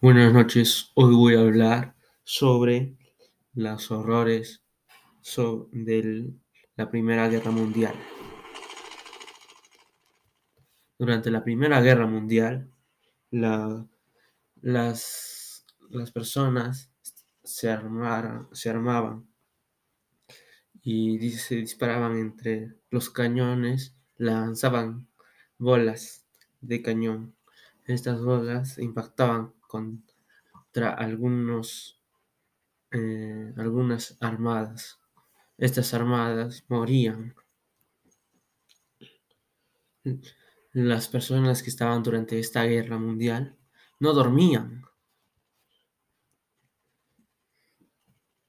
Buenas noches, hoy voy a hablar sobre los horrores de la Primera Guerra Mundial. Durante la Primera Guerra Mundial, las, las personas se, se armaban y se disparaban entre los cañones, lanzaban bolas de cañón. Estas bolas impactaban contra algunos, eh, algunas armadas. Estas armadas morían. Las personas que estaban durante esta guerra mundial no dormían.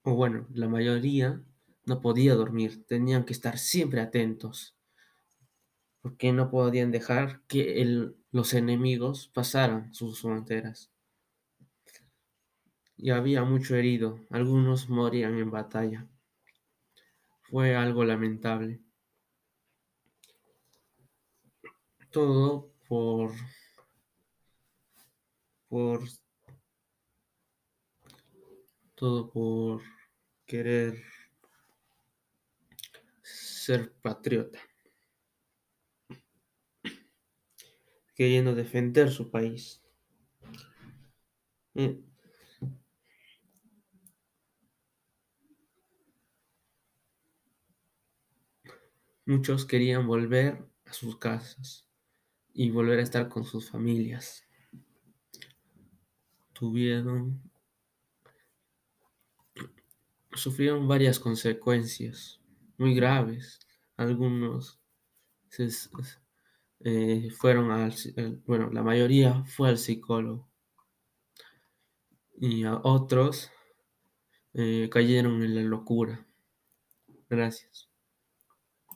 O bueno, la mayoría no podía dormir, tenían que estar siempre atentos, porque no podían dejar que los enemigos pasaran sus fronteras y había mucho herido, algunos morían en batalla. Fue algo lamentable. Todo por por todo por querer ser patriota, queriendo defender su país. Eh, Muchos querían volver a sus casas y volver a estar con sus familias. Tuvieron, sufrieron varias consecuencias muy graves. Algunos eh, fueron al, bueno, la mayoría fue al psicólogo y a otros eh, cayeron en la locura. Gracias.